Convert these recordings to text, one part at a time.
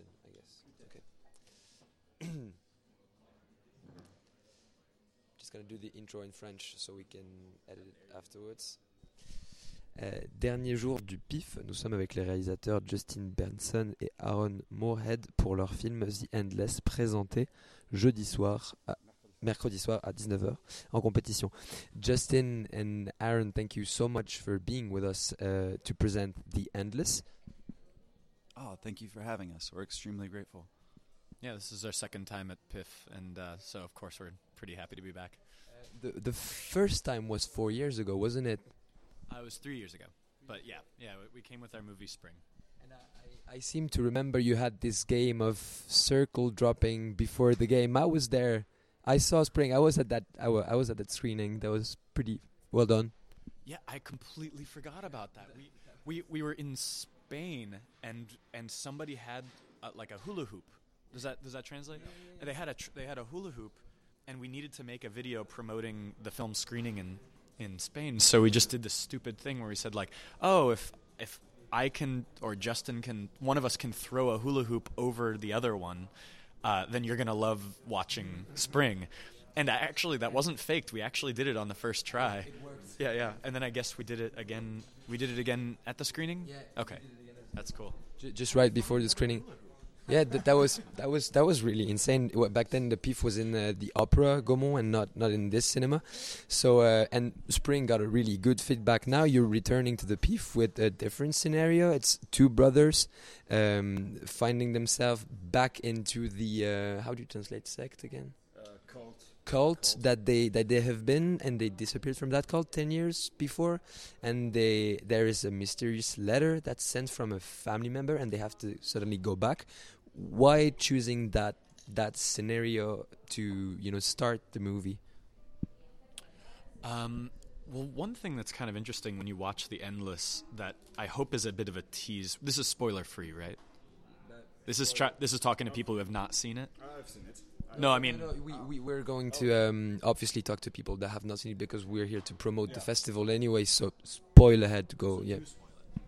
I guess. Okay. Just gonna do the intro in French so we can edit it afterwards. Euh, dernier jour du PIF, nous sommes avec les réalisateurs Justin Benson et Aaron Moorhead pour leur film The Endless présenté jeudi soir, à, mercredi soir à 19h en compétition. Justin and Aaron, thank you so much for being with us uh, to present The Endless. Oh, thank you for having us. We're extremely grateful. Yeah, this is our second time at PIFFF, and uh, so of course we're pretty happy to be back. The the first time was four years ago, wasn't it? Uh, it was three years ago, but yeah, yeah, we- we came with our movie Spring. And I, I seem to remember you had this game of circle dropping before the game. I was there. I saw Spring. I was at that. I wa- I was at that screening. That was pretty well done. Yeah, I completely forgot about that. We we we were in Spain, and and somebody had uh, like a hula hoop. Does that does that translate? And They had a tr- they had a hula hoop, and we needed to make a video promoting the film screening in in Spain. So we just did this stupid thing where we said like, oh, if if I can or Justin can, one of us can throw a hula hoop over the other one, uh, then you're gonna love watching Spring. And I actually, that wasn't faked. We actually did it on the first try. Yeah, yeah. And then I guess we did it again. We did it again at the screening. Yeah. Okay, that's cool. J- just right before the screening. Yeah, that, that was that was that was really insane. Back then, the PIFFF was in uh, the Opera Gaumont and not not in this cinema. So uh, and Spring got a really good feedback. Now you're returning to the PIFFF with a different scenario. It's two brothers um, finding themselves back into the uh, how do you translate sect again? Cult that they that they have been and they disappeared from that cult 10 years before and they there is a mysterious letter that's sent from a family member and they have to suddenly go back why choosing that that scenario to you know start the movie Um, well, one thing that's kind of interesting when you watch The Endless that I hope is a bit of a tease. This is spoiler free, right? This is tra- this is talking to people who have not seen it. I've seen it. No, I mean, No, no, we, we, we're going to um, obviously talk to people that have not seen it because we're here to promote the festival anyway so spoil ahead go yeah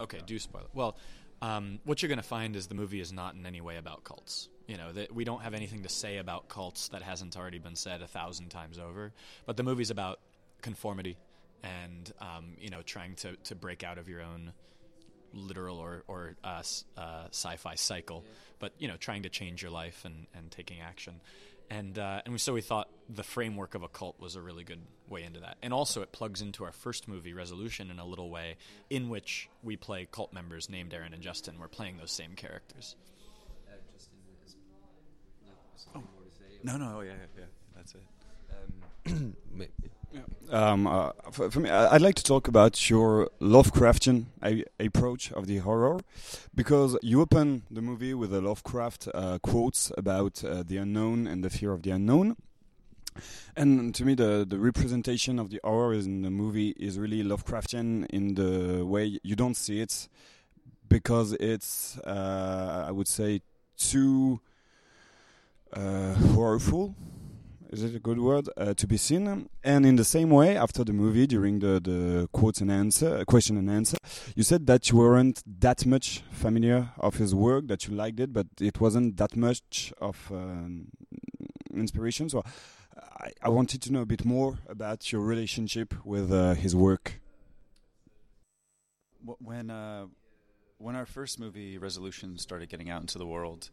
okay, do spoil it. Well, um, what you're going to find is the movie is not in any way about cults. You know, that we don't have anything to say about cults that hasn't already been said a thousand times over. But the movie's about conformity and um, you know trying to, to break out of your own literal or or uh, uh, sci-fi cycle, but you know trying to change your life and, and taking action. And uh, and so we thought the framework of a cult was a really good way into that, and also it plugs into our first movie, Resolution, in a little way, in which we play cult members named Aaron and Justin. We're playing those same characters. Oh No, no, oh, yeah, yeah, yeah, that's it. Um, uh, for, for me, I'd like to talk about your Lovecraftian approach of the horror, because you open the movie with a Lovecraft uh, quotes about uh, the unknown and the fear of the unknown. And to me, the, the representation of the horror in the movie is really Lovecraftian in the way you don't see it, because it's, uh, I would say, too uh, horrorful is it a good word? Uh, to be seen. And in the same way after the movie during the the quotes and answer uh, question and answer you said that you weren't that much familiar of his work that you liked it but it wasn't that much of um, inspiration. So I, I wanted to know a bit more about your relationship with uh, his work. When uh, when our first movie, Resolution, started getting out into the world,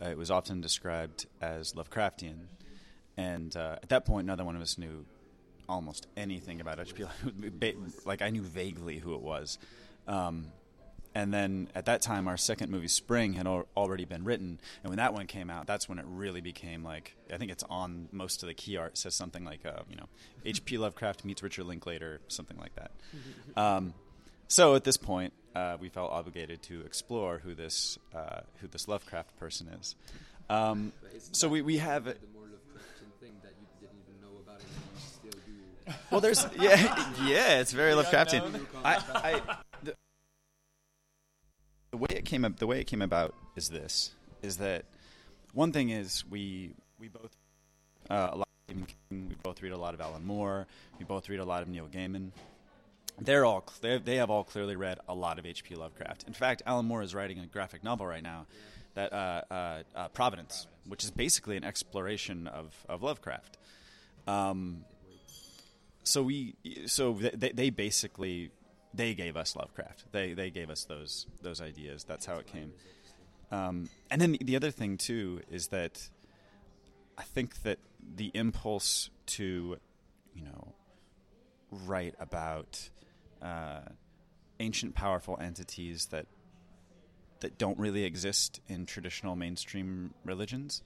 uh, it was often described as Lovecraftian, and uh, at that point, neither one of us knew almost anything about H.P. Like I knew vaguely who it was, um, and then at that time, our second movie, Spring, had al- already been written, and when that one came out, that's when it really became like I think it's on most of the key art says something like uh, you know H.P. Lovecraft meets Richard Linklater, something like that. Um, so at this point, uh, we felt obligated to explore who this uh, who this Lovecraft person is. Um, so we, we have Well, there's yeah yeah it's very Lovecraftian. I, I the, the way it came up the way it came about is this is that one thing is we we both uh, a lot of Stephen King, we both read a lot of Alan Moore we both read a lot of Neil Gaiman they're all they they have all clearly read a lot of H.P. Lovecraft. In fact, Alan Moore is writing a graphic novel right now that uh, uh, uh, Providence, which is basically an exploration of of Lovecraft. Um, so we so they, they basically they gave us Lovecraft. They they gave us those those ideas. That's how it came. Um, and then the other thing too is that I think that the impulse to you know write about uh, ancient powerful entities that that don't really exist in traditional mainstream religions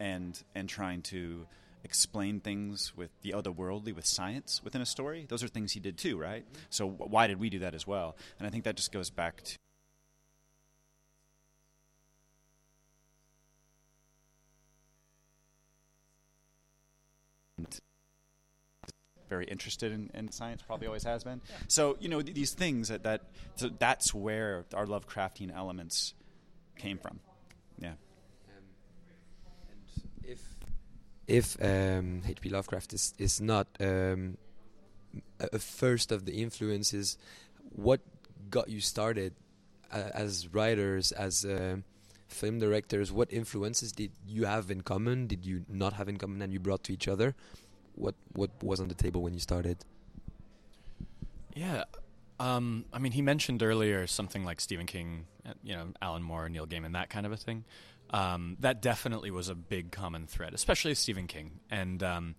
and and trying to explain things with the otherworldly with science within a story those are things he did too right so why did we do that as well and i think that just goes back to very interested in, in, science, probably always has been. Yeah. So you know th- these things that that so that's where our Lovecraftian elements came from. Yeah. Um, and if if um, H.P. Lovecraft is is not um, a, first of the influences, what got you started uh, as writers, as uh, film directors? What influences did you have in common? Did you not have in common, and you brought to each other? what what was on the table when you started? Yeah, um, I mean, he mentioned earlier something like Stephen King, uh, you know, Alan Moore, Neil Gaiman, that kind of a thing. Um, that definitely was a big common thread, especially Stephen King, and um,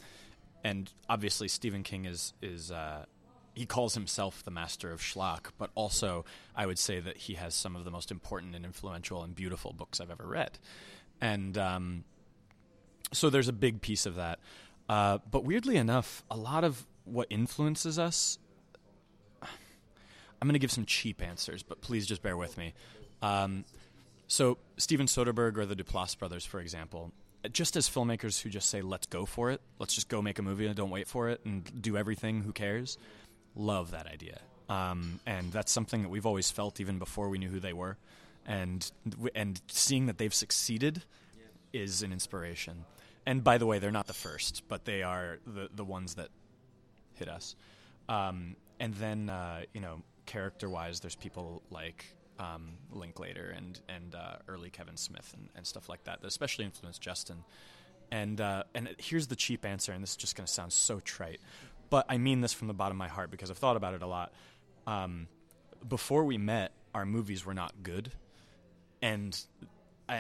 and obviously Stephen King is is uh, he calls himself the master of schlock, but also I would say that he has some of the most important and influential and beautiful books I've ever read, and um, so there's a big piece of that. Uh, but weirdly enough, a lot of what influences us. I'm going to give some cheap answers, but please just bear with me. Um, so, Steven Soderbergh or the Duplass brothers, for example, just as filmmakers who just say, let's go for it, let's just go make a movie and don't wait for it and do everything, who cares? Love that idea. Um, and that's something that we've always felt even before we knew who they were. And, and seeing that they've succeeded is an inspiration and by the way, they're not the first, but they are the the ones that hit us. Um, and then uh, you know, character wise, there's people like um, Linklater and and uh, early Kevin Smith and, and stuff like that that especially influenced Justin. And uh, and here's the cheap answer, and this is just going to sound so trite, but I mean this from the bottom of my heart because I've thought about it a lot. Um, before we met, our movies were not good, and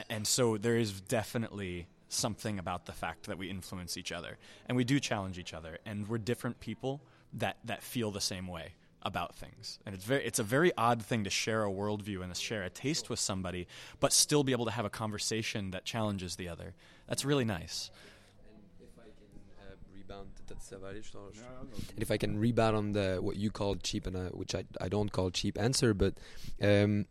and so there is definitely something about the fact that we influence each other and we do challenge each other and we're different people that that feel the same way about things. And it's very it's a very odd thing to share a worldview and to share a taste with somebody but still be able to have a conversation that challenges the other. That's really nice. And if I can rebound on the what you called cheap and uh, which I I don't call cheap answer, but um,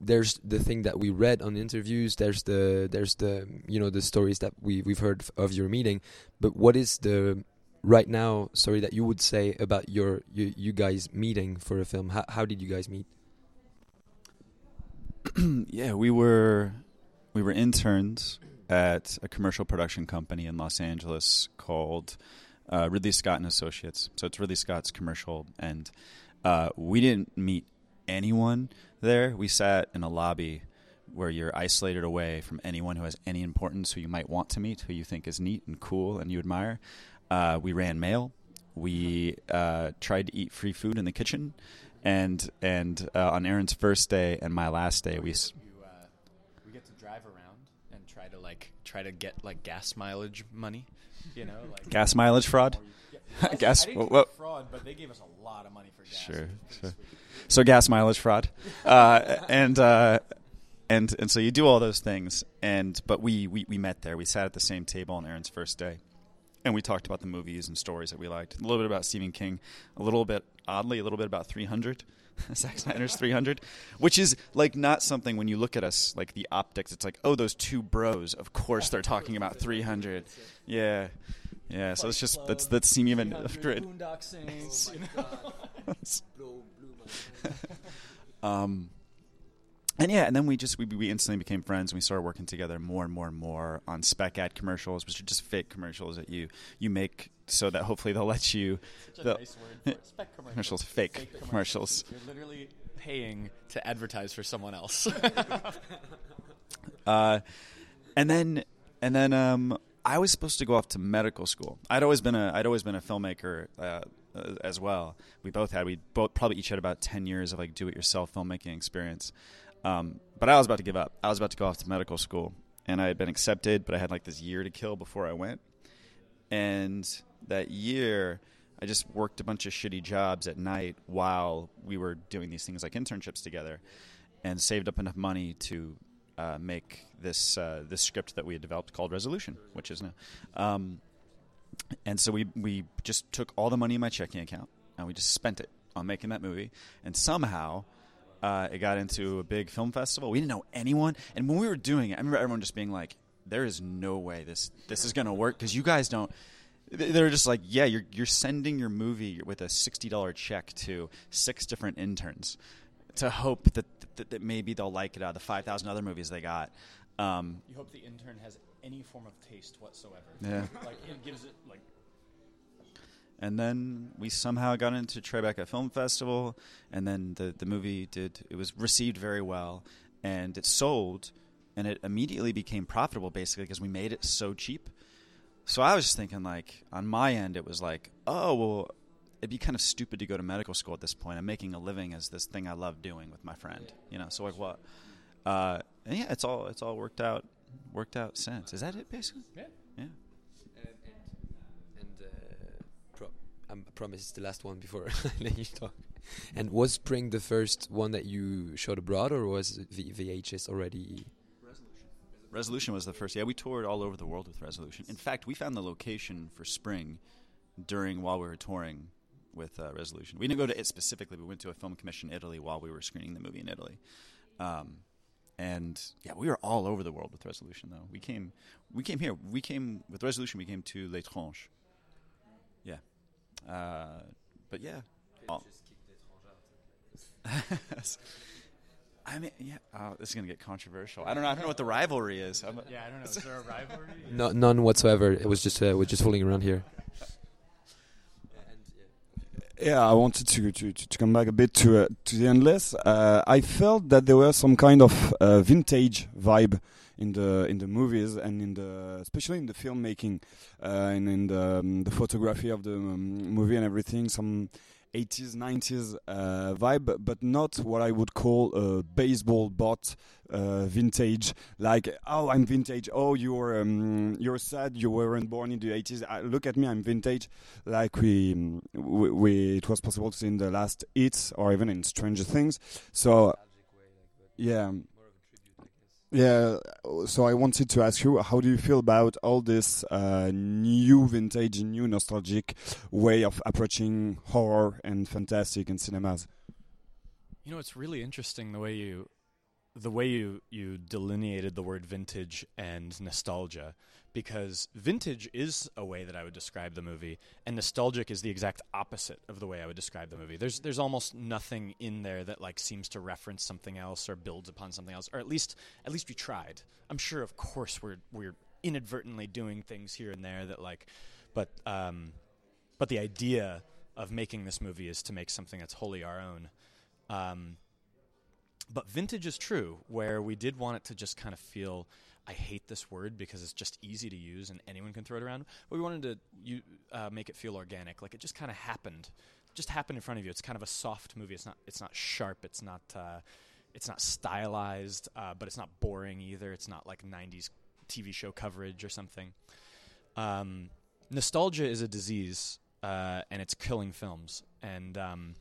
there's the thing that we read on interviews there's the there's the you know the stories that we we've heard of your meeting but what is the right now sorry, that you would say about your you, you guys meeting for a film how, how did you guys meet yeah we were we were interns at a commercial production company in Los Angeles called uh, Ridley Scott and Associates so it's Ridley Scott's commercial and uh, we didn't meet anyone there. We sat in a lobby where you're isolated away from anyone who has any importance, who you might want to meet, who you think is neat and cool and you admire. Uh, we ran mail. We uh, tried to eat free food in the kitchen, and and uh, on Aaron's first day and my last day, we. S- you, uh, we get to drive around and try to like try to get like gas mileage money, you know, like gas mileage fraud. I, gas I well, fraud, but they gave us a lot of money for gas. Sure, sure. So gas mileage fraud, uh, and uh, and and so you do all those things, and but we, we we met there. We sat at the same table on Aaron's first day, and we talked about the movies and stories that we liked. A little bit about Stephen King, a little bit oddly, a little bit about 300. Zack Snyder's 300, which is like not something when you look at us like the optics. It's like, oh, those two bros. Of course, they're talking about 300. Yeah, yeah, so it's just that's that's seem even Boondock Saints. um, and yeah, and then we just we, we instantly became friends, and we started working together more and more and more on spec ad commercials, which are just fake commercials that you you make so that hopefully they'll let you. Such a nice word for spec commercials. Fake, fake commercials. You're literally paying to advertise for someone else. Uh, and then and then um, I was supposed to go off to medical school. I'd always been a I'd always been a filmmaker uh, uh, as well. We both had we both probably each had about ten years of like do it yourself filmmaking experience. Um, but I was about to give up. I was about to go off to medical school, and I had been accepted, but I had like this year to kill before I went. And that year, I just worked a bunch of shitty jobs at night while we were doing these things like internships together, and saved up enough money to uh, make this uh, this script that we had developed called Resolution, which is now. Um, and so we we just took all the money in my checking account and we just spent it on making that movie, and somehow. Uh, it got into a big film festival. We didn't know anyone, and when we were doing it, I remember everyone just being like, "There is no way this this is going to work because you guys don't." They're just like, "Yeah, you're you're sending your movie with a sixty dollar check to six different interns to hope that, that that maybe they'll like it out of the five thousand other movies they got." Um, You hope the intern has any form of taste whatsoever. Yeah. like it gives it like and then we somehow got into Tribeca Film Festival, and then the the movie did it was received very well, and it sold, and it immediately became profitable basically because we made it so cheap. So I was just thinking like on my end it was like oh well it'd be kind of stupid to go to medical school at this point. I'm making a living as this thing I love doing with my friend, you know. So like what? Uh, and yeah, it's all it's all worked out worked out since. Is that it basically? yeah. Yeah. and and uh, um, I promise it's the last one before I let you talk. And was Spring the first one that you showed abroad, or was the VHS already? Resolution was the first. Yeah, we toured all over the world with Resolution. In fact, we found the location for Spring during while we were touring with uh, Resolution. We didn't go to it specifically. We went to a film commission in Italy while we were screening the movie in Italy. Um, and yeah, we were all over the world with Resolution. Though we came, we came here. We came with Resolution. We came to. Yeah, uh, but yeah. all- I mean, yeah. Oh, this is gonna get controversial. I don't know. I don't know what the rivalry is. I'm, Yeah, I don't know. Is there a rivalry? No, none whatsoever. It was just uh, we're just fooling around here. Yeah, I wanted to to, to to come back a bit to uh, to the endless. Uh, I felt that there was some kind of uh, vintage vibe in the in the movies and in the especially in the filmmaking uh, and in the um, the photography of the um, movie and everything. Some 80s 90s uh, vibe, but not what I would call a baseball bot uh, vintage. Like, oh, I'm vintage. Oh, you're um, you're sad. You weren't born in the 80s. Uh, look at me, I'm vintage. Like we, we, we, it was possible to see in the last hits or even in Stranger Things. So, yeah. Yeah, so I wanted to ask you, how do you feel about all this uh, new vintage, new nostalgic way of approaching horror and fantastic in cinemas? You know, it's really interesting the way you the way you you delineated the word vintage and nostalgia because vintage is a way that I would describe the movie and nostalgic is the exact opposite of the way I would describe the movie. There's there's almost nothing in there that like seems to reference something else or builds upon something else or at least at least we tried. I'm sure of course we're we're inadvertently doing things here and there that like but um but the idea of making this movie is to make something that's wholly our own. Um, but vintage is true, where we did want it to just kind of feel. I hate this word because it's just easy to use and anyone can throw it around. But we wanted to uh, make it feel organic, like it just kind of happened, just happened in front of you. It's kind of a soft movie. It's not. It's not sharp. It's not. Uh, it's not stylized, uh, but it's not boring either. It's not like '90s TV show coverage or something. Um, nostalgia is a disease, uh, and it's killing films. And um,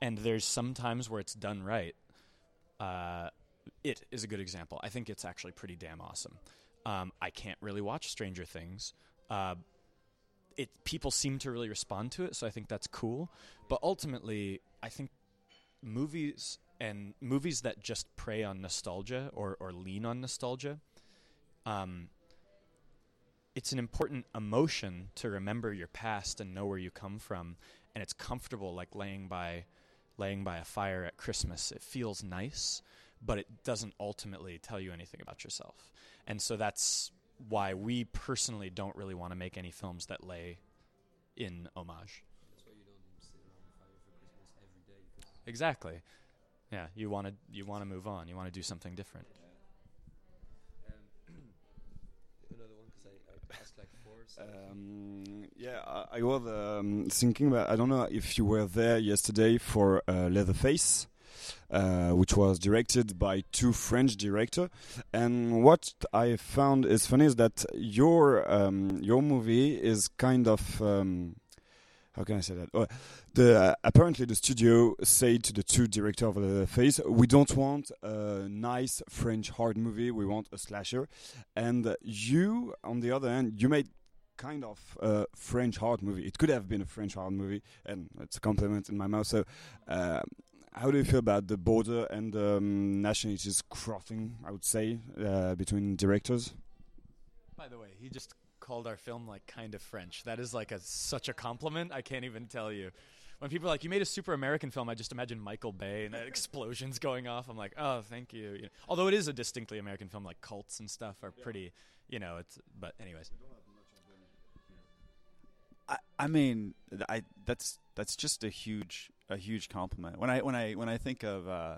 and there's some times where it's done right. It is a good example. I think it's actually pretty damn awesome. Um, I can't really watch Stranger Things. Uh, it people seem to really respond to it, so I think that's cool. But ultimately, I think movies and movies that just prey on nostalgia or, or lean on nostalgia, um, it's an important emotion to remember your past and know where you come from, and it's comfortable, like laying by laying by a fire at Christmas. It feels nice, but it doesn't ultimately tell you anything about yourself. And so that's why we personally don't really want to make any films that lay in homage. Exactly. Yeah, you want to you want to move on. You want to do something different. Yeah. Um, another one because I, asked like four. Um, yeah, I, I was um, thinking, but I don't know if you were there yesterday for uh, Leatherface uh, which was directed by two French directors. And what I found is funny is that your um, your movie is kind of. Um, how can I say that? Oh, the uh, apparently the studio said to the two directors of Leatherface, "We don't want a nice French hard movie. We want a slasher." And you, on the other hand, you made kind of a French hard movie. It could have been a French hard movie, and it's a compliment in my mouth. So, uh, how do you feel about the border and um, nationalities crossing? I would say uh, between directors. By the way, he just called our film like kind of French. That is like a such a compliment. I can't even tell you. When people are like, "You made a super American film," I just imagine Michael Bay and explosions going off. I'm like, "Oh, thank you." you know, although it is a distinctly American film, like cults and stuff are pretty, you know. It's but anyways. I, I mean, I that's that's just a huge a huge compliment. When I when I when I think of uh,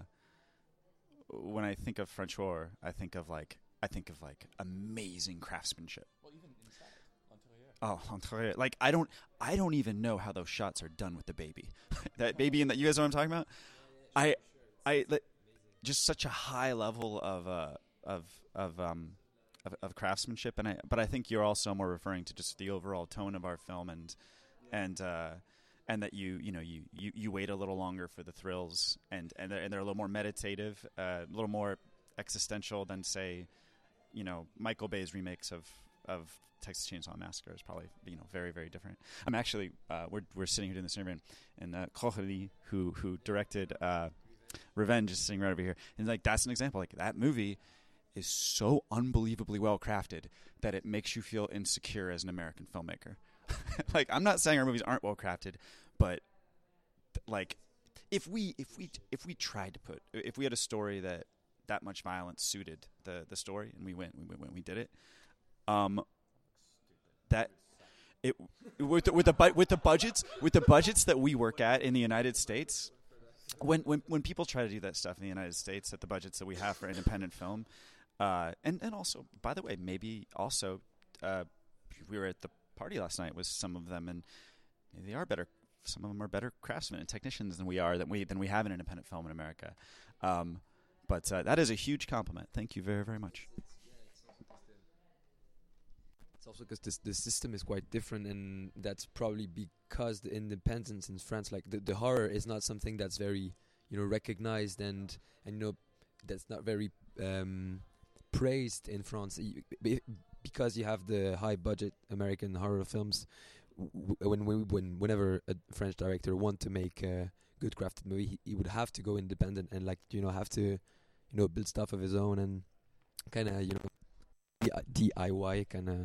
when I think of French horror, I think of like I think of like amazing craftsmanship. Well, even inside Oh. Like I don't I don't even know how those shots are done with the baby. that baby in that you guys know what I'm talking about? I I like, just such a high level of uh of of um of, of craftsmanship and I but I think you're also more referring to just the overall tone of our film and and uh and that you you know you, you, you wait a little longer for the thrills and and they're, and they're a little more meditative, uh, a little more existential than say, you know, Michael Bay's remakes of of Texas Chainsaw Massacre is probably you know very very different. I'm actually uh, we're we're sitting here doing this interview and uh, Coralie who who directed uh, Revenge is sitting right over here and like that's an example like that movie is so unbelievably well crafted that it makes you feel insecure as an American filmmaker. like I'm not saying our movies aren't well crafted, but like if we if we if we tried to put if we had a story that that much violence suited the the story and we went we went we did it um that it with the, with the bu- with the budgets with the budgets that we work at in the United States when when when people try to do that stuff in the United States at the budgets that we have for independent film uh and and also by the way maybe also uh we were at the party last night with some of them and they are better some of them are better craftsmen and technicians than we are than we than we have in independent film in America um but uh, that is a huge compliment. Thank you very, very much. It's also because this the system is quite different, and that's probably because the independence in France, like the, the horror, is not something that's very you know recognized and and you know that's not very um, praised in France because you have the high budget American horror films. When when whenever a French director want to make a good crafted movie, he, he would have to go independent and like you know have to you know build stuff of his own and kind of you know DIY kind of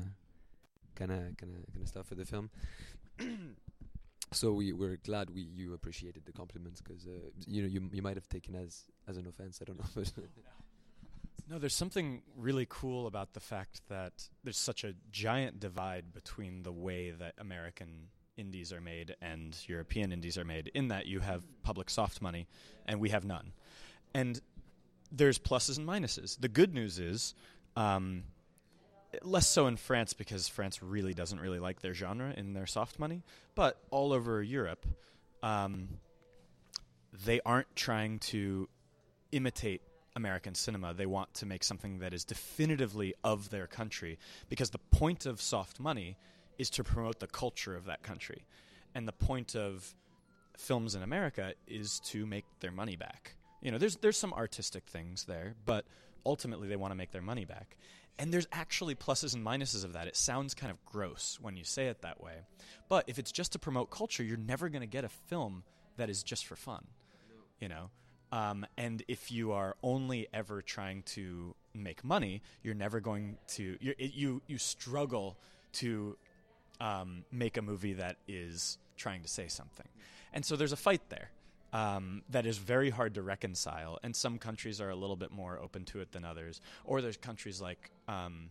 kind of kind of kind of stuff for the film. so we we're glad we you appreciated the compliments because uh, you know you you might have taken as as an offense. I don't know, No, there's something really cool about the fact that there's such a giant divide between the way that American indies are made and European indies are made, in that you have public soft money and we have none. And there's pluses and minuses. The good news is, um, less so in France because France really doesn't really like their genre in their soft money, but all over Europe, um, they aren't trying to imitate American cinema. They want to make something that is definitively of their country because the point of soft money is to promote the culture of that country. And the point of films in America is to make their money back. You know, there's there's some artistic things there, but ultimately they want to make their money back. And there's actually pluses and minuses of that. It sounds kind of gross when you say it that way. But if it's just to promote culture, you're never going to get a film that is just for fun. You know? Um, and if you are only ever trying to make money, you're never going to it, you you struggle to um, make a movie that is trying to say something. And so there's a fight there um, that is very hard to reconcile. And some countries are a little bit more open to it than others. Or there's countries like, um,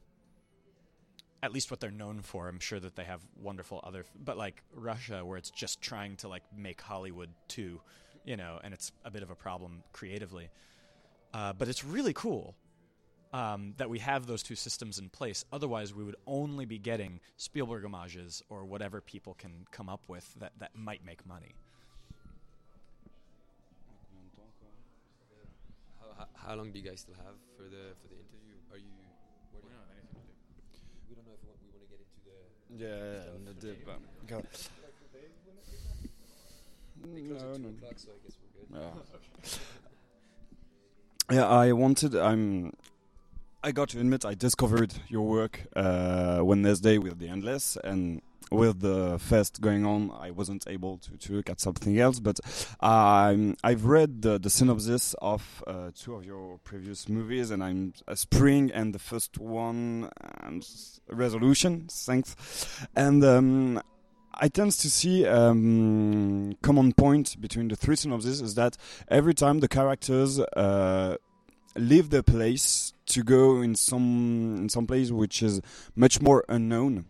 at least what they're known for. I'm sure that they have wonderful other, but like Russia, where it's just trying to like make Hollywood too, you know, and it's a bit of a problem creatively. Uh, but it's really cool. um, that we have those two systems in place. Otherwise, we would only be getting Spielberg homages or whatever people can come up with that, that might make money. How, how, how long do you guys still have for the for the interview? Are you? Where do you we don't know if we want, we want to get into the. Yeah, Stuff. the dip, um, go. No, no. o'clock, so I guess we're good. Yeah. yeah, I wanted. I'm. I got to admit, I discovered your work uh, Wednesday with the Endless, and with the fest going on, I wasn't able to, to look at something else. But um, I've read the, the synopsis of uh, two of your previous movies, and I'm uh, Spring and the first one, and Resolution. Thanks, and. Um, I tend to see um, common point between the three synopses is that every time the characters uh, leave the place to go in some in some place which is much more unknown.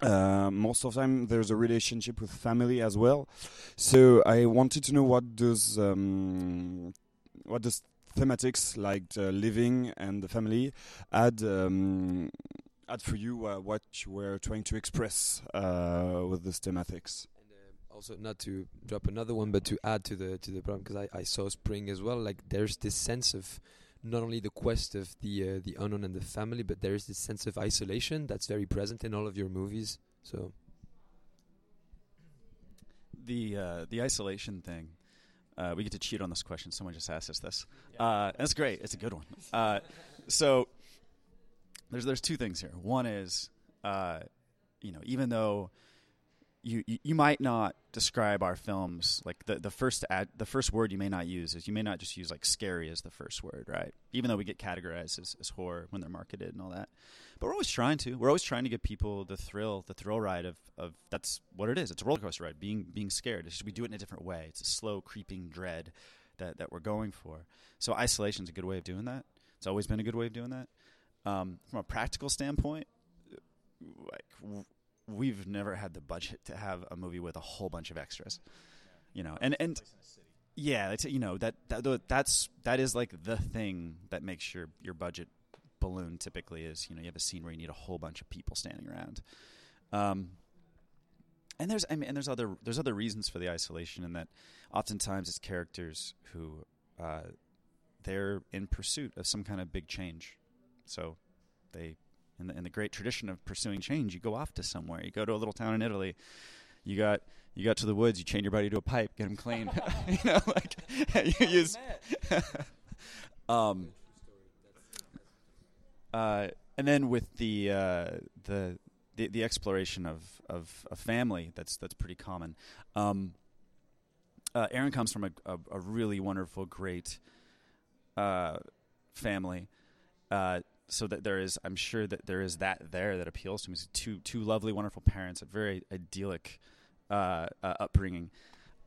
Uh, most of the time, there's a relationship with family as well. So I wanted to know what does um, what does thematics like uh, living and the family add um, add for you uh, what you were trying to express uh, with this thematics. And uh, also, not to drop another one, but to add to the to the problem, because I, I saw Spring as well. Like there's this sense of not only the quest of the uh, the unknown and the family, but there is this sense of isolation that's very present in all of your movies. So the uh, the isolation thing. Uh, we get to cheat on this question. Someone just asked us this. Uh, that's great. It's a good one. Uh, so there's there's two things here. One is, uh, you know, even though you, you you might not describe our films like the the first ad, the first word you may not use is you may not just use like scary as the first word, right? Even though we get categorized as, as horror when they're marketed and all that. But we're always trying to. We're always trying to give people the thrill, the thrill ride of, of that's what it is. It's a roller coaster ride. Being being scared. Just, we do it in a different way. It's a slow creeping dread that that we're going for. So isolation is a good way of doing that. It's always been a good way of doing that. Um, from a practical standpoint, like w- we've never had the budget to have a movie with a whole bunch of extras. You know, and and yeah, you know that, that that's that is like the thing that makes your your budget balloon typically is you know you have a scene where you need a whole bunch of people standing around um, and there's I mean and there's other there's other reasons for the isolation in that oftentimes it's characters who uh, they're in pursuit of some kind of big change so they in the in the great tradition of pursuing change you go off to somewhere. You go to a little town in Italy. You got you got to the woods. You chain your buddy to a pipe. Get him clean. You know like you use um uh, and then with the, uh, the the the exploration of of a family that's that's pretty common. Um, uh, Aaron comes from a, a, a really wonderful, great uh, family. Uh, so that there is, I'm sure that there is that there that appeals to me. Two two lovely, wonderful parents, a very idyllic uh, uh, upbringing,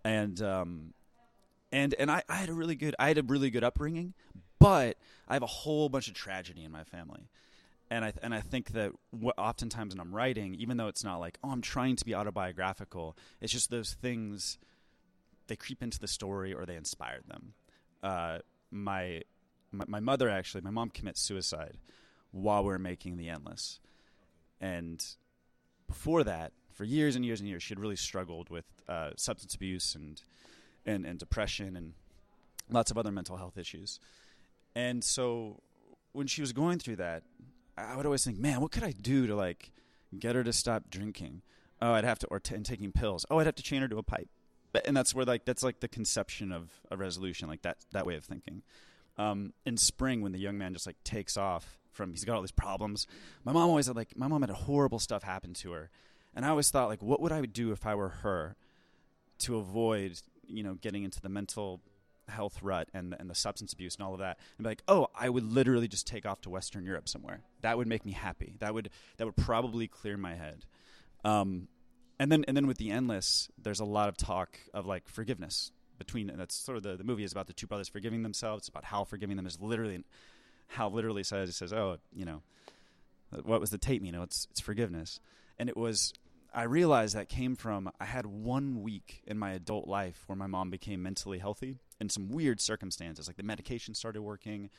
and um, and and I, I had a really good I had a really good upbringing, but I have a whole bunch of tragedy in my family, and I and I think that what oftentimes when I'm writing, even though it's not like oh I'm trying to be autobiographical, it's just those things they creep into the story or they inspired them. Uh, my, my my mother actually, my mom commits suicide while we are making The Endless, and before that, for years and years and years, she had really struggled with uh, substance abuse and, and and depression and lots of other mental health issues. And so when she was going through that, I would always think, man, what could I do to like get her to stop drinking? Oh, I'd have to, or t- and taking pills. Oh, I'd have to chain her to a pipe. And that's where like that's like the conception of a resolution, like that that way of thinking. Um, in spring, when the young man just like takes off from, he's got all these problems. My mom always had like, my mom had horrible stuff happen to her, and I always thought like, what would I do if I were her to avoid, you know, getting into the mental health rut and and the substance abuse and all of that? And be like oh i would literally just take off to western europe somewhere. That would make me happy. That would that would probably clear my head. Um and then and then with the endless there's a lot of talk of like forgiveness between and that's sort of the, the movie is about the two brothers forgiving themselves it's about how forgiving them is literally how literally says it says oh you know what was the tape you know it's it's forgiveness and it was I realized that came from I had one week in my adult life where my mom became mentally healthy in some weird circumstances. Like the medication started working,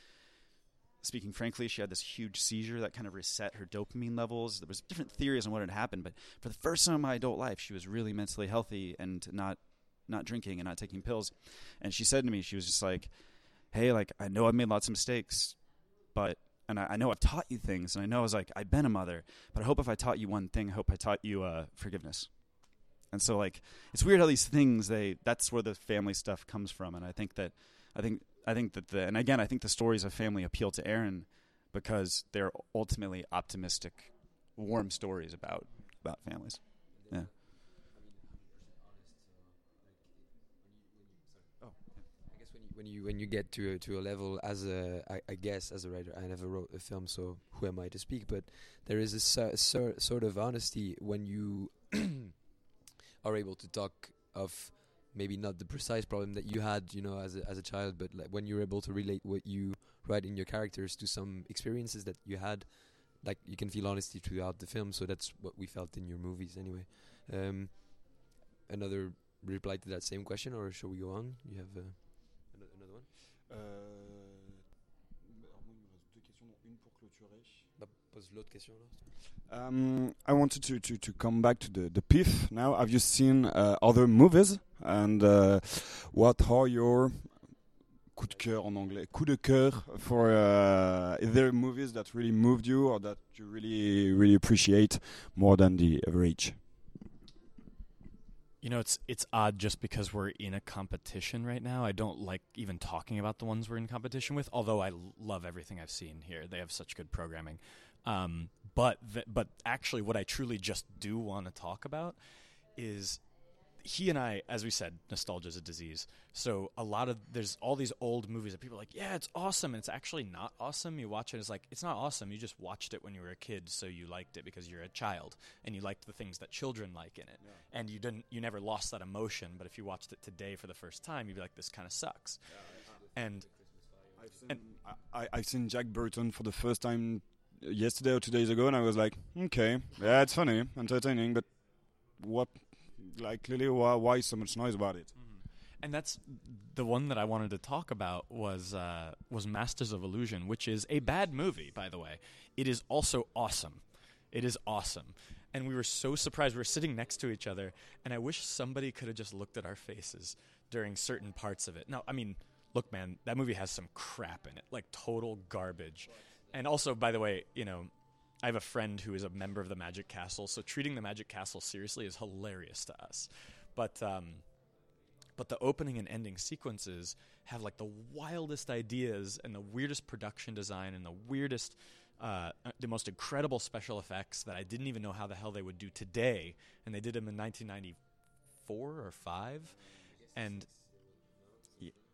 speaking frankly, she had this huge seizure that kind of reset her dopamine levels. There was different theories on what had happened, but for the first time in my adult life, she was really mentally healthy and not not drinking and not taking pills. And she said to me, she was just like, "Hey, like I know I've made lots of mistakes, but." And I, I know I've taught you things, and I know I was like, I've been a mother, but I hope if I taught you one thing, I hope I taught you uh, forgiveness. And so, like, it's weird how these things they—that's where the family stuff comes from. And I think that, I think I think that the and again I think the stories of family appeal to Aaron because they're ultimately optimistic, warm stories about about families. Yeah. Oh, I guess when you when you get to a, to a level as a I, I guess as a writer I never wrote a film so who am I to speak but there is a so, so, sort of honesty when you are able to talk of maybe not the precise problem that you had, you know, as a, as a child, but like when you're able to relate what you write in your characters to some experiences that you had, like you can feel honesty throughout the film. So that's what we felt in your movies, anyway. Um, another reply to that same question, or shall we go on? You have uh, Um, I wanted to, to, to come back to the, the PIF now. Have you seen uh, other movies? And uh, what are your coup de cœur en anglais, coup de cœur for uh, is there movies that really moved you or that you really really appreciate more than the average? You know, it's it's odd just because we're in a competition right now. I don't like even talking about the ones we're in competition with. Although I love everything I've seen here, they have such good programming. Um, but th- but actually, what I truly just do want to talk about is he and I, as we said, nostalgia is a disease. So a lot of there's all these old movies that people are like, yeah, it's awesome, and it's actually not awesome. You watch it, it's like it's not awesome. You just watched it when you were a kid, so you liked it because you're a child and you liked the things that children like in it, yeah. and you didn't, you never lost that emotion. But if you watched it today for the first time, you'd be like, this kind of sucks. Yeah, and I've seen, and I, I've seen Jack Burton for the first time yesterday or two days ago, and I was like, okay, yeah, it's funny, entertaining, but what like clearly why, why so much noise about it mm-hmm. and that's the one that I wanted to talk about was uh, was Masters of Illusion, which is a bad movie, by the way. It is also awesome. It is awesome, and we were so surprised. We were sitting next to each other, and I wish somebody could have just looked at our faces during certain parts of it. No, I mean, look, man, that movie has some crap in it, like total garbage. And also, by the way, you know, I have a friend who is a member of the Magic Castle, so treating the Magic Castle seriously is hilarious to us. But um, but the opening and ending sequences have like the wildest ideas and the weirdest production design and the weirdest, uh, the most incredible special effects that I didn't even know how the hell they would do today, and they did them in 1994 or five, and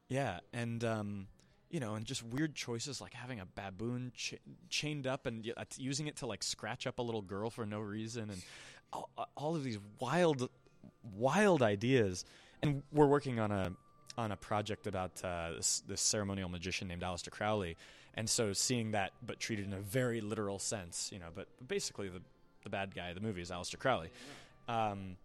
yeah, and um, you know, and just weird choices like having a baboon ch- chained up and uh, using it to like scratch up a little girl for no reason, and all, uh, all of these wild, wild ideas. And we're working on a on a project about uh, this, this ceremonial magician named Aleister Crowley, and so seeing that, but treated in a very literal sense, you know, but basically the the bad guy of the movie is Aleister Crowley. Um,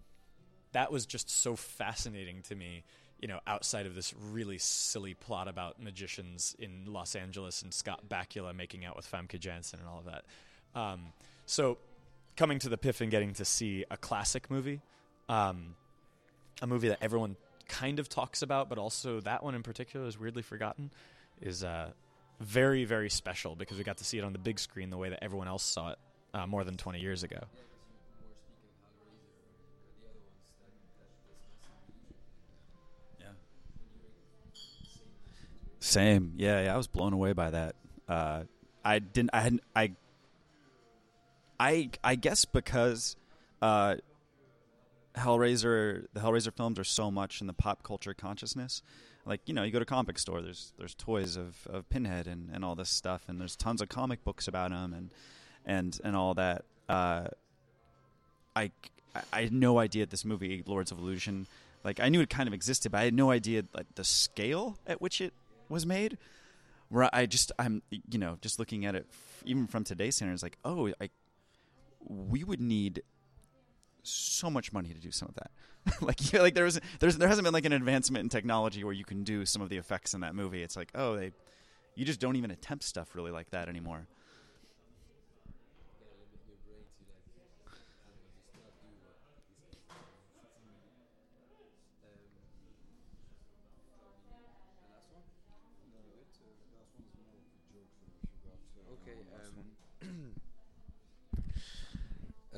that was just so fascinating to me you know, outside of this really silly plot about magicians in Los Angeles and Scott Bakula making out with Famke Janssen and all of that. Um, so, coming to the PIFFF and getting to see a classic movie, um, a movie that everyone kind of talks about, but also that one in particular is weirdly forgotten, is uh, very, very special because we got to see it on the big screen the way that everyone else saw it uh, more than 20 years ago. Same. Yeah, yeah. I was blown away by that. Uh, I didn't. I hadn't. I. I I guess because uh, Hellraiser, the Hellraiser films are so much in the pop culture consciousness. Like you know, you go to comic store. There's there's toys of, of Pinhead and, and all this stuff, and there's tons of comic books about him and and and all that. Uh, I I had no idea this movie Lords of Illusion. Like I knew it kind of existed, but I had no idea like the scale at which it was made. Where I just I'm you know just looking at it even from today's standards, like oh I we would need so much money to do some of that. like yeah, like there was there's there hasn't been like an advancement in technology where you can do some of the effects in that movie. It's like oh they you just don't even attempt stuff really like that anymore.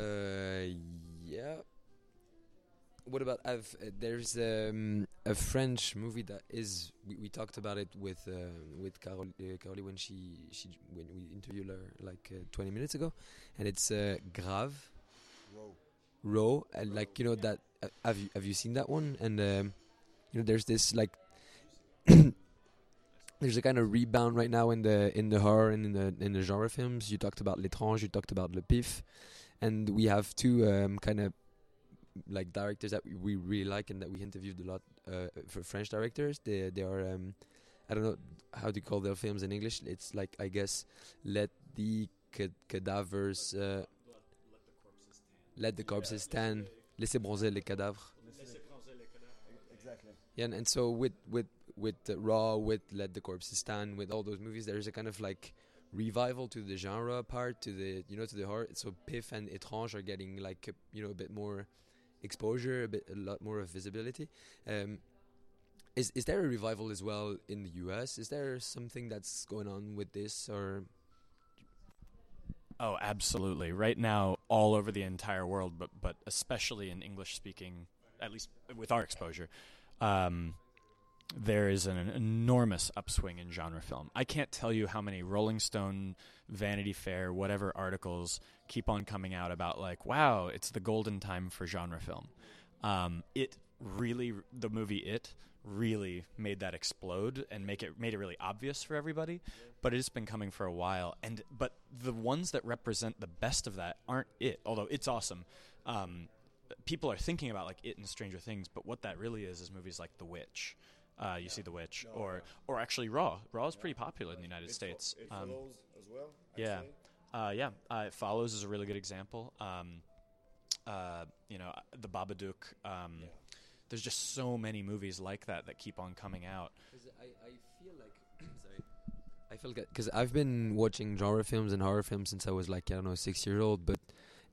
Uh, yeah. What about I've uh, there's um, a French movie that is we, we talked about it with uh, with Carol uh, Coralie when she she when we interviewed her like uh, 20 minutes ago, and it's uh, Grave. Row. And like you know that uh, have you have you seen that one? And um, you know there's this like there's a kind of rebound right now in the in the horror and in the in the genre films. You talked about L'étrange, you talked about Le PIFFF, and we have two um, kind of like directors that we, we really like and that we interviewed a lot uh, for French directors. They they are um, I don't know how to call their films in English. It's like I guess let the cad- cadavers uh, let the corpses stand. Laissez bronzer les cadavres. Exactly. Yeah, and, and so with with with the Raw, with Let the Corpses Stand, with all those movies, there's a kind of like revival to the genre part, to the you know to the horror. So PIFFF and Étrange are getting like you know a bit more exposure, a bit a lot more of visibility. Um, is is there a revival as well in the U.S.? Is there something that's going on with this or? Oh, absolutely. Right now, all over the entire world, but but especially in English speaking, at least with our exposure, um, there is an, enormous upswing in genre film. I can't tell you how many Rolling Stone, Vanity Fair, whatever articles keep on coming out about like, wow, it's the golden time for genre film. Um, it really, the movie It really made that explode and make it made it really obvious for everybody. But it's been coming for a while, and but the ones that represent the best of that aren't it. Although it's awesome. Um, people are thinking about like it and Stranger Things, but what that really is is movies like The Witch. Uh, you see The Witch, or or actually Raw. Raw is pretty popular in the United States. Um, as well. yeah, uh, yeah. Uh, it follows is a really good example. Um, uh, you know, the Babadook. Um, There's just so many movies like that that keep on coming out. I, I feel like sorry. I feel because I've been watching genre films and horror films since I was like I don't know six years old, but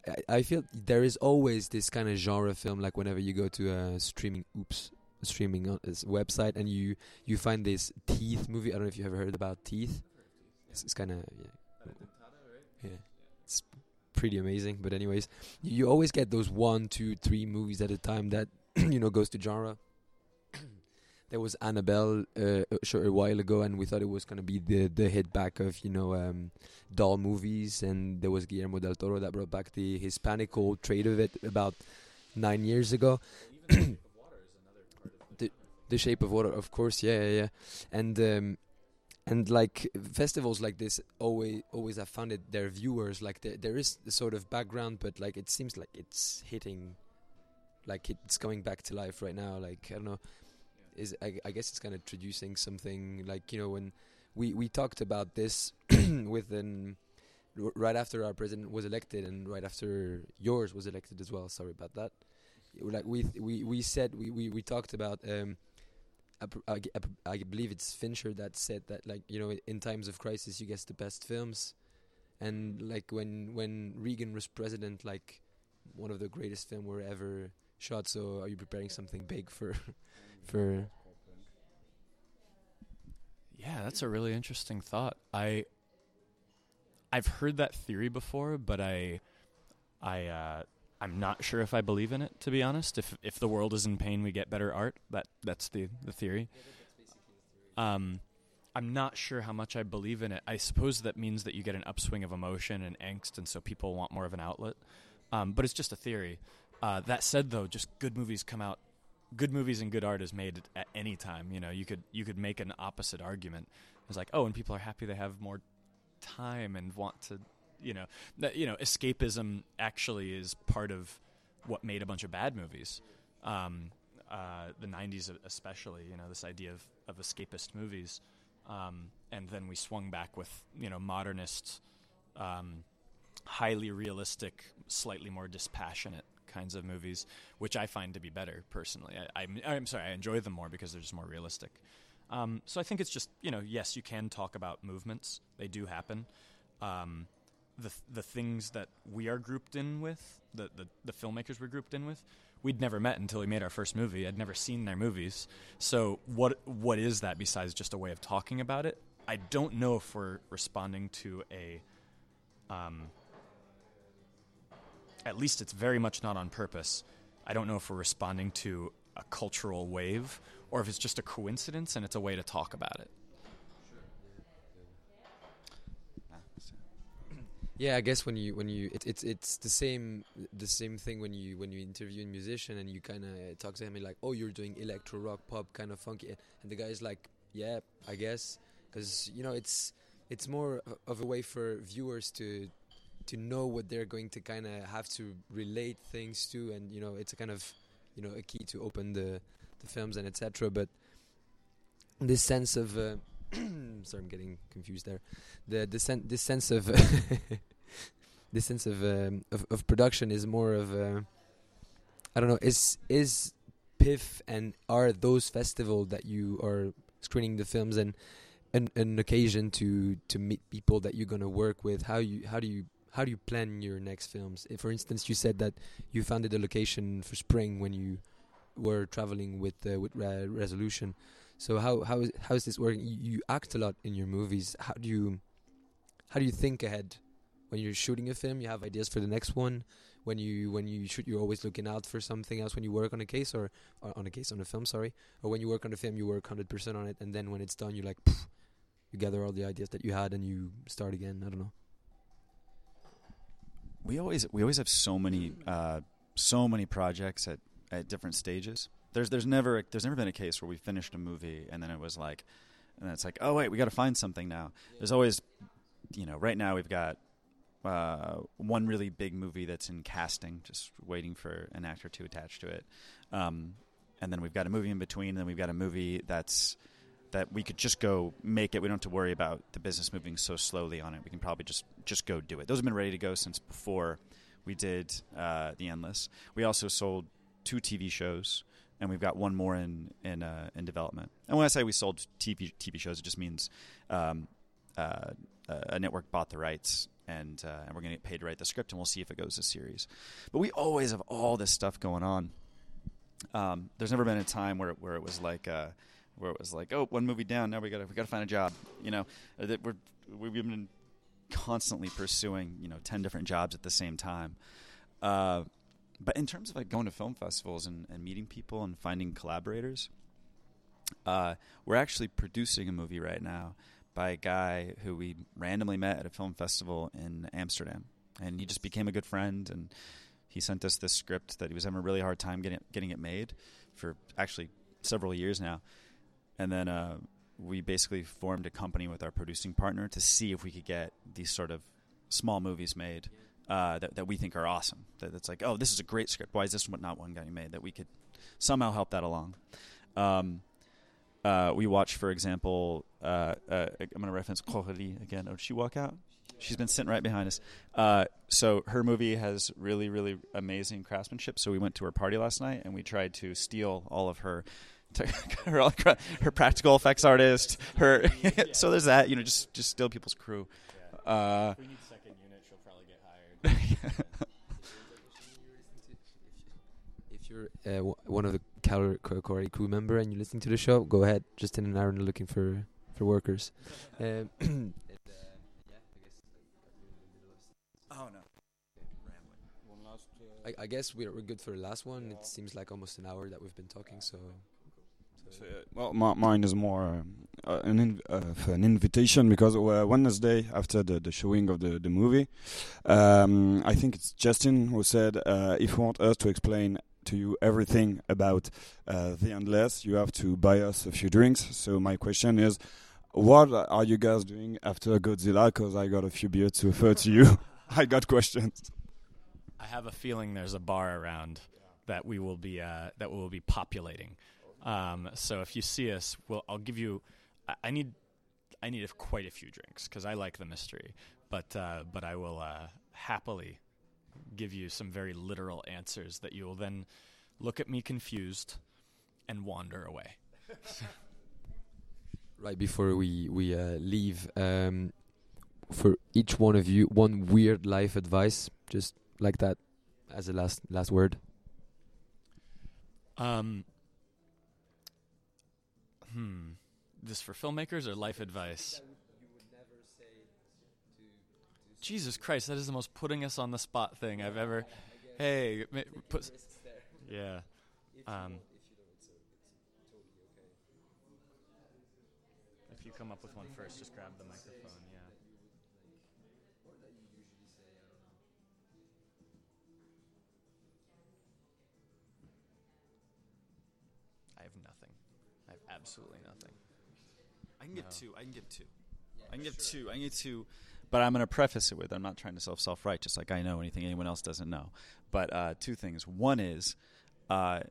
I, I feel there is always this kind of genre film. Like whenever you go to a streaming, oops, streaming on this website and you you find this Teeth movie. I don't know if you ever heard about Teeth. It's, it's kind of yeah, yeah, it's pretty amazing. But anyways, you, you always get those one, two, three movies at a time that you know goes to genre. there was Annabelle uh, a short a while ago, and we thought it was gonna be the the hit back of you know um, doll movies, and there was Guillermo del Toro that brought back the Hispanic old trade of it about nine years ago. the Shape of Water, of course, yeah, yeah, yeah. and um, and like festivals like this always always have found it their viewers like there, there is the sort of background, but like it seems like it's hitting, like it's coming back to life right now. Like I don't know is I, I guess it's kind of introducing something like you know when we we talked about this with an r- right after our president was elected and right after yours was elected as well. Sorry about that. Like we we we said we we, we talked about. Um, I, I, I believe it's Fincher that said that like you know in times of crisis you get the best films, and like when when Reagan was president, like one of the greatest film were ever shot. So are you preparing something big for for Yeah, that's a really interesting thought. I I've heard that theory before, but I I uh, I'm not sure if I believe in it. To be honest, if if the world is in pain, we get better art. That that's the the theory. Um, I'm not sure how much I believe in it. I suppose that means that you get an upswing of emotion and angst, and so people want more of an outlet. Um, but it's just a theory. Uh, that said, though, just good movies come out. Good movies and good art is made at any time. You know, you could you could make an opposite argument. It's like, oh, and people are happy they have more time and want to, you know, that you know, escapism actually is part of what made a bunch of bad movies. Um, uh, the '90s, especially, you know, this idea of, of escapist movies, um, and then we swung back with you know modernist, um, highly realistic, slightly more dispassionate kinds of movies, which I find to be better personally. I, I'm, I'm sorry, I enjoy them more because they're just more realistic. Um, so I think it's just you know yes you can talk about movements they do happen. Um, the the things that we are grouped in with the, the the filmmakers we're grouped in with we'd never met until we made our first movie. I'd never seen their movies. So what what is that besides just a way of talking about it? I don't know if we're responding to a um, at least it's very much not on purpose. I don't know if we're responding to a cultural wave or if it's just a coincidence and it's a way to talk about it. Yeah, I guess when you when you it, it's it's the same the same thing when you when you interview a musician and you kind of talk to him and like oh you're doing electro rock pop kind of funky. And the guy's like yeah I guess. Because you know it's it's more of a way for viewers to to know what they're going to kind of have to relate things to. And you know it's a kind of you know a key to open the the films and etc but this sense of uh, sorry I'm getting confused there. The the sen- this sense of this sense of, um, of of production is more of uh, I don't know is is PIFFF and are those festival that you are screening the films and an an occasion to to meet people that you're gonna work with how you how do you how do you plan your next films if for instance you said that you founded a location for spring when you were traveling with uh, with uh, resolution so how how is how is this working? You, you act a lot in your movies. How do you how do you think ahead when you're shooting a film? You have ideas for the next one. When you when you shoot, you're always looking out for something else. When you work on a case or, or on a case on a film, sorry, or when you work on a film, you work hundred percent on it, and then when it's done, you're like, you gather all the ideas that you had and you start again. I don't know. We always we always have so many uh, so many projects at, at different stages there's there's never there's never been a case where we finished a movie and then it was like, and then it's like, oh wait, we got to find something now. There's always, you know, right now we've got uh, one really big movie that's in casting, just waiting for an actor to attach to it. Um, and then we've got a movie in between, and then we've got a movie that's that we could just go make it. We don't have to worry about the business moving so slowly on it. We can probably just just go do it. Those have been ready to go since before we did uh, the Endless. We also sold two TV shows and we've got one more in in uh, in development. And when I say we sold TV TV shows, it just means um, uh, a network bought the rights, and uh, and we're going to get paid to write the script, and we'll see if it goes a series. But we always have all this stuff going on. Um, there's never been a time where where it was like uh, where it was like, oh, one movie down, now we got we got to find a job. You know, uh, that we're we've been constantly pursuing you know ten different jobs at the same time. Uh, but in terms of like going to film festivals and, and meeting people and finding collaborators, uh, we're actually producing a movie right now by a guy who we randomly met at a film festival in Amsterdam, and he just became a good friend. And he sent us this script that he was having a really hard time getting getting it made for actually several years now. And then uh, we basically formed a company with our producing partner to see if we could get these sort of small movies made uh, that, that we think are awesome. That it's like, oh, this is a great script. Why is this one not one getting made? That we could somehow help that along. Um, uh, we watch, for example, uh, uh I'm going to reference Coralie again. Oh, did she walk out? She's been sitting right behind us. Uh, so her movie has really, really amazing craftsmanship. So we went to her party last night and we tried to steal all of her. her, her practical effects artist, her. so there's that, you know, just just steal people's crew. Uh, if you're uh, one of the Corey crew member and you're listening to the show, go ahead. Justin and Aaron are looking for for workers. Um, oh no. I, I guess we're we're good for the last one. It seems like almost an hour that we've been talking, so so, uh, well, my, mine is more uh, an in, uh, an invitation because uh, Wednesday after the, the showing of the the movie, um, I think it's Justin who said uh, if you want us to explain to you everything about uh, the endless, you have to buy us a few drinks. So my question is. What are you guys doing after Godzilla? Because I got a few beers to refer to you. I got questions. I have a feeling there's a bar around that we will be that we will be populating. Um, so if you see us, we'll, I'll give you. I, I need I need a, quite a few drinks because I like the mystery, but uh, but I will uh, happily give you some very literal answers that you will then look at me confused and wander away. right before we we uh, leave, um, for each one of you, one weird life advice, just like that, as a last last word. Um. Hmm. This for filmmakers or life advice? Jesus Christ, that is the most putting us on the spot thing I've ever. Hey, put. Yeah. Um. If you come up with one first, just grab the microphone. Yeah. I have nothing. I have absolutely nothing. I can get No. two. I can give two. I can give two. I can give two. But I'm going to preface it with I'm not trying to self self righteous like I know anything anyone else doesn't know. But uh, two things. One is uh,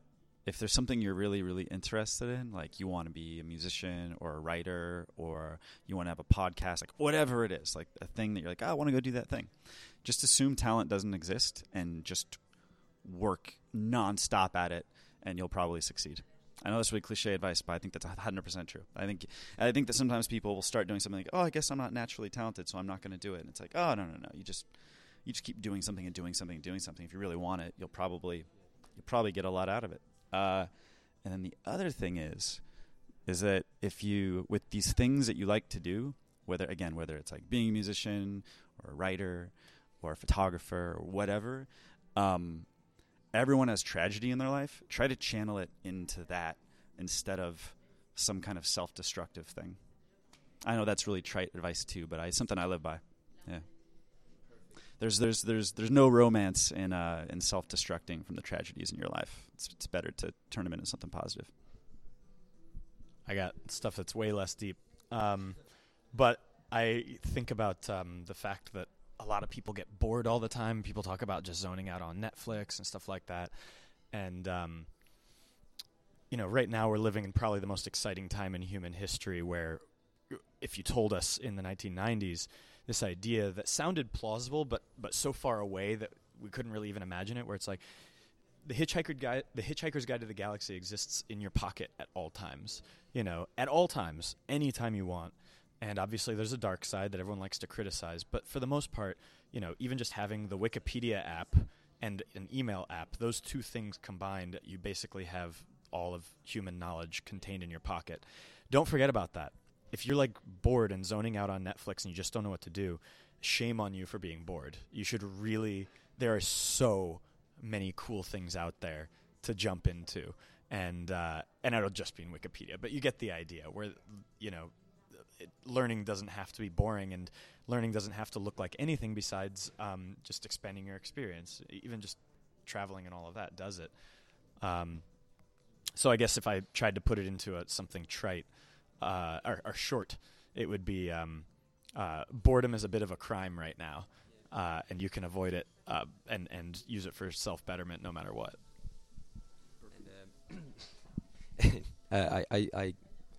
if there's something you're really really interested in, like you want to be a musician or a writer or you want to have a podcast, like whatever it is, like a thing that you're like, oh, I want to go do that thing. Just assume talent doesn't exist and just work nonstop at it, and you'll probably succeed. I know that's really cliche advice, but I think that's 100% true. I think I think that sometimes people will start doing something like, "Oh, I guess I'm not naturally talented, so I'm not going to do it." And it's like, "Oh, no, no, no. You just you just keep doing something and doing something and doing something. If you really want it, you'll probably you'll probably get a lot out of it." Uh, and then the other thing is is that if you with these things that you like to do, whether again whether it's like being a musician or a writer or a photographer or whatever, um, everyone has tragedy in their life. Try to channel it into that instead of some kind of self-destructive thing. I know that's really trite advice too, but I something I live by. Yeah. There's there's there's there's no romance in uh, in self-destructing from the tragedies in your life. It's it's better to turn them into something positive. I got stuff that's way less deep. Um, but I think about um, the fact that a lot of people get bored all the time. People talk about just zoning out on Netflix and stuff like that. And, um, you know, right now we're living in probably the most exciting time in human history where if you told us in the 1990s this idea that sounded plausible but, but so far away that we couldn't really even imagine it, where it's like, the hitchhiker guide the hitchhiker's guide to the galaxy exists in your pocket at all times you know at all times anytime you want and obviously there's a dark side that everyone likes to criticize. But for the most part you know even just having the wikipedia app and an email app those two things combined you basically have all of human knowledge contained in your pocket. Don't forget about that. If you're like bored and zoning out on netflix and you just don't know what to do shame on you for being bored. You should really there are so many cool things out there to jump into, and uh, and it'll just be in Wikipedia. But you get the idea. Where you know, it, learning doesn't have to be boring, and learning doesn't have to look like anything besides um, just expanding your experience. Even just traveling and all of that does it. Um, so I guess if I tried to put it into a, something trite uh, or, or short, it would be um, uh, boredom is a bit of a crime right now, uh, and you can avoid it uh, and and use it for self betterment no matter what. And, uh, I, I, I,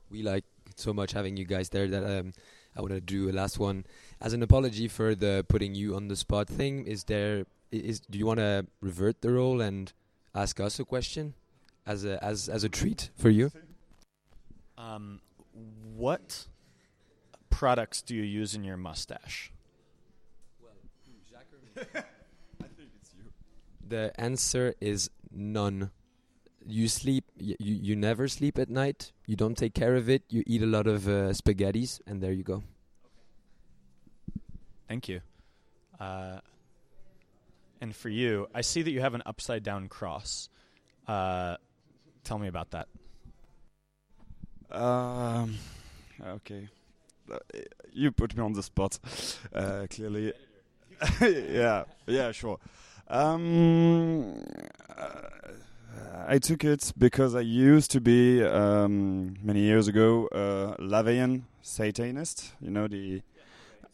we like so much having you guys there that um, I want to do a last one as an apology for the putting you on the spot thing. Is there is do you want to revert the role and ask us a question as a as as a treat for you? Um, what products do you use in your mustache? Well, I think it's you. The answer is none. You sleep. You you never sleep at night. You don't take care of it. You eat a lot of uh, spaghettis, and there you go. Thank you. Uh, and for you, I see that you have an upside down cross. Uh, tell me about that. Um, okay. Uh, you put me on the spot. Uh, clearly. yeah, yeah, sure. Um, uh, I took it because I used to be um, many years ago a Laveyan Satanist. You know the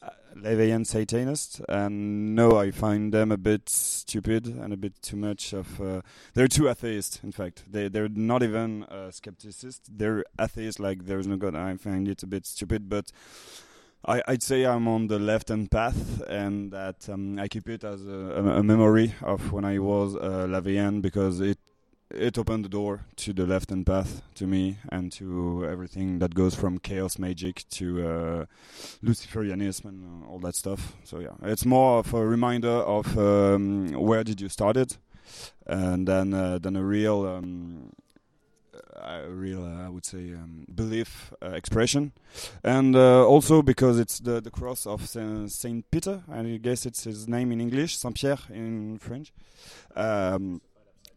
uh, Laveyan Satanist, and no, I find them a bit stupid and a bit too much of. Uh, they're too atheist. In fact, they they're not even uh. They're atheist. Like there's no God. I find it a bit stupid, but. I, I'd say I'm on the left-hand path, and that um, I keep it as a, a, a memory of when I was uh, Laveyan because it it opened the door to the left hand path to me and to everything that goes from chaos magic to uh, Luciferianism and uh, all that stuff. So yeah, it's more of a reminder of um, where did you start it, and then uh, than a real. Um, a real, uh, I would say, um, belief uh, expression, and uh, also because it's the the cross of Saint Peter. And I guess it's his name in English, Saint Pierre in French. Um,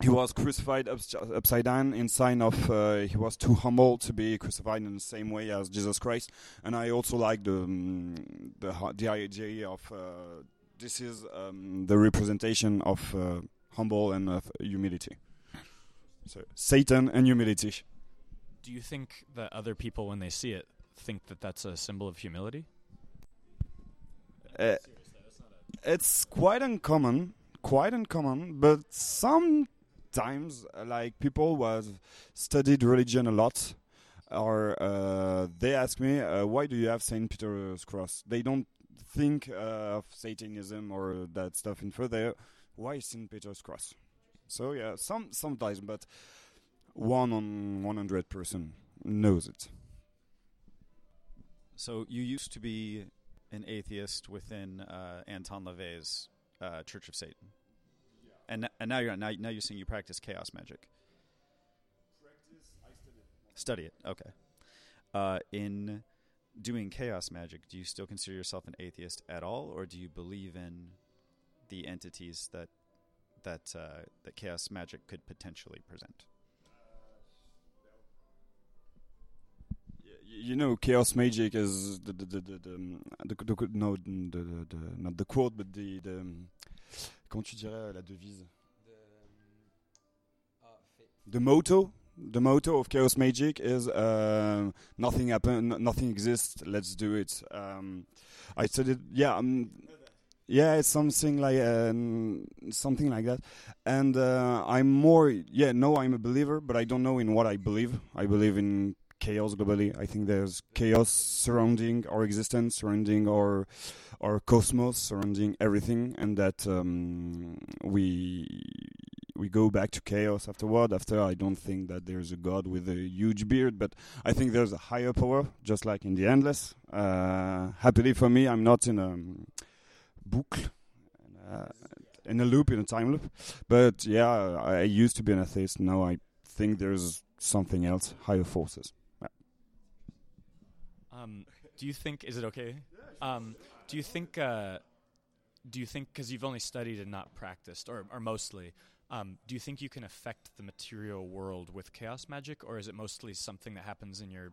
he was crucified ups upside down in sign of uh, he was too humble to be crucified in the same way as Jesus Christ. And I also like the um, the the idea of uh, this is um, the representation of uh, humble and of humility. So Satan and humility. Do you think that other people, when they see it, think that that's a symbol of humility? Uh, it's quite uncommon, quite uncommon, but sometimes, uh, like people have studied religion a lot, or uh, they ask me, uh, why do you have Saint Peter's cross? They don't think uh, of Satanism or that stuff in further. Why Saint Peter's cross? So yeah, some sometimes, but one on one hundred person knows it. So you used to be an atheist within uh, Anton LaVey's uh, Church of Satan. And and now you're now now you're saying you practice chaos magic. Practice, I study it. Study it, okay. Uh, in doing chaos magic, do you still consider yourself an atheist at all, or do you believe in the entities that that uh, that chaos magic could potentially present? you know, chaos magic is the the the the, the, um, the, the no the, the, the not the quote, but the the um, comment tu dirais la devise? The motto, the motto of chaos magic is uh, nothing happen, nothing exists. Let's do it. Um, I studied, yeah, um, yeah, it's something like um, something like that. And uh, I'm more, yeah, no, I'm a believer, but I don't know in what I believe. I believe in chaos globally. I think there's chaos surrounding our existence, surrounding our our cosmos, surrounding everything, and that um, we we go back to chaos afterward. After, I don't think that there's a god with a huge beard, but I think there's a higher power, just like in the endless. Uh, happily for me, I'm not in a boucle. Uh, in a loop, in a time loop, but yeah, I used to be an atheist. Now I think there's something else, higher forces. Um, do you think? Is it okay? Um, do you think? Uh, do you think because you've only studied and not practiced, or, or mostly? Um, do you think you can affect the material world with chaos magic, or is it mostly something that happens in your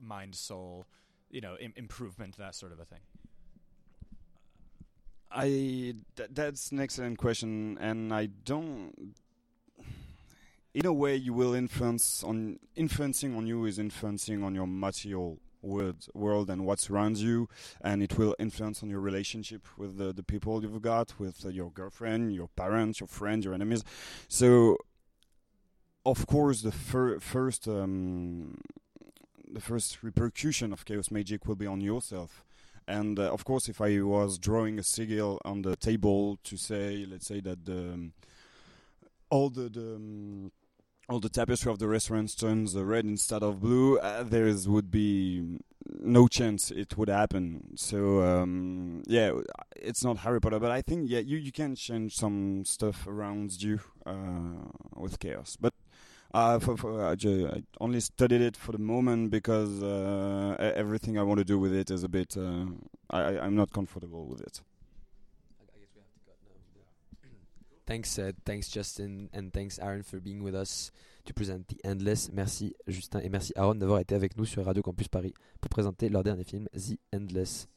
mind, soul, you know, Im- improvement, that sort of a thing? I th- that's an excellent question, and I don't. In a way, you will influence on influencing on you is influencing on your material world, world and what surrounds you, and it will influence on your relationship with the, the people you've got, with uh, your girlfriend, your parents, your friends, your enemies. So, of course, the fir- first um, the first repercussion of chaos magic will be on yourself. And uh, of course, if I was drawing a sigil on the table to say, let's say that the, all the, the um, all the tapestry of the restaurant turns red instead of blue, uh, there would be no chance it would happen. So um, yeah, it's not Harry Potter, but I think yeah, you you can change some stuff around you uh, with chaos. But uh, for, for, I, I, only studied it for the moment because uh, everything I want to do with it is a bit. Uh, I, I'm not comfortable with it. Thanks, uh, thanks Justin, and thanks Aaron for being with us to present The Endless. Merci Justin et merci Aaron d'avoir été avec nous sur Radio Campus Paris pour présenter leur dernier film The Endless.